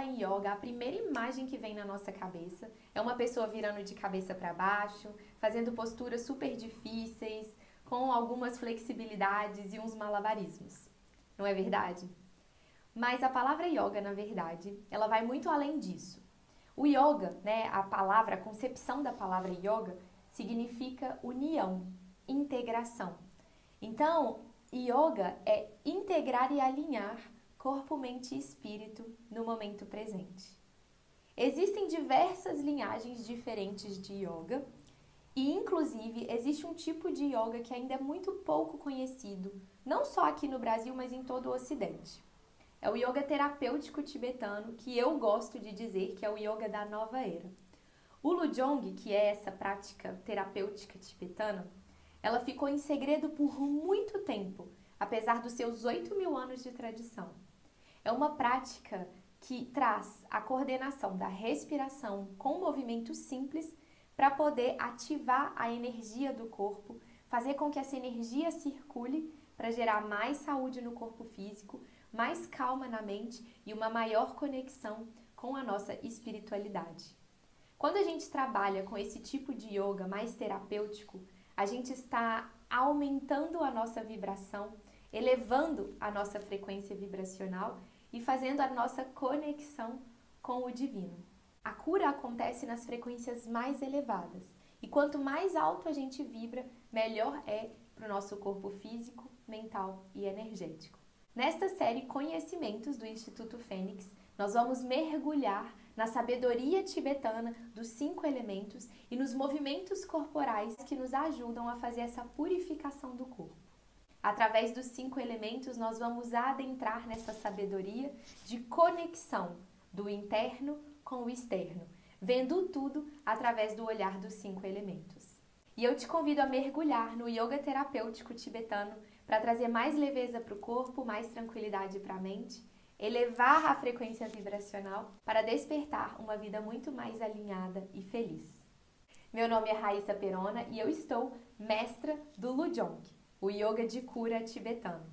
em yoga, a primeira imagem que vem na nossa cabeça é uma pessoa virando de cabeça para baixo, fazendo posturas super difíceis, com algumas flexibilidades e uns malabarismos. Não é verdade? Mas a palavra yoga, na verdade, ela vai muito além disso. O yoga, né, a palavra, a concepção da palavra yoga significa união, integração. Então, yoga é integrar e alinhar corpo, mente e espírito no momento presente. Existem diversas linhagens diferentes de yoga e, inclusive, existe um tipo de yoga que ainda é muito pouco conhecido, não só aqui no Brasil, mas em todo o Ocidente. É o yoga terapêutico tibetano, que eu gosto de dizer que é o yoga da nova era. O Lujong, que é essa prática terapêutica tibetana, ela ficou em segredo por muito tempo, apesar dos seus 8 mil anos de tradição. É uma prática que traz a coordenação da respiração com movimentos simples para poder ativar a energia do corpo, fazer com que essa energia circule para gerar mais saúde no corpo físico, mais calma na mente e uma maior conexão com a nossa espiritualidade. Quando a gente trabalha com esse tipo de yoga mais terapêutico, a gente está aumentando a nossa vibração, elevando a nossa frequência vibracional e fazendo a nossa conexão com o divino. A cura acontece nas frequências mais elevadas, e quanto mais alto a gente vibra, melhor é para o nosso corpo físico, mental e energético. Nesta série Conhecimentos do Instituto Fênix, nós vamos mergulhar na sabedoria tibetana dos cinco elementos e nos movimentos corporais que nos ajudam a fazer essa purificação do corpo. Através dos cinco elementos, nós vamos adentrar nessa sabedoria de conexão do interno com o externo, vendo tudo através do olhar dos cinco elementos. E eu te convido a mergulhar no yoga terapêutico tibetano para trazer mais leveza para o corpo, mais tranquilidade para a mente, elevar a frequência vibracional para despertar uma vida muito mais alinhada e feliz. Meu nome é Raíssa Perona e eu estou mestra do Lujong o yoga de cura tibetano.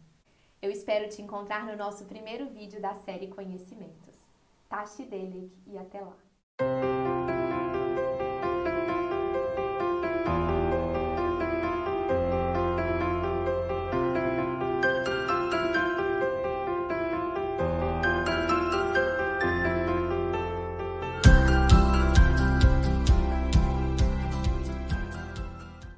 Eu espero te encontrar no nosso primeiro vídeo da série Conhecimentos. Tashi Delik e até lá!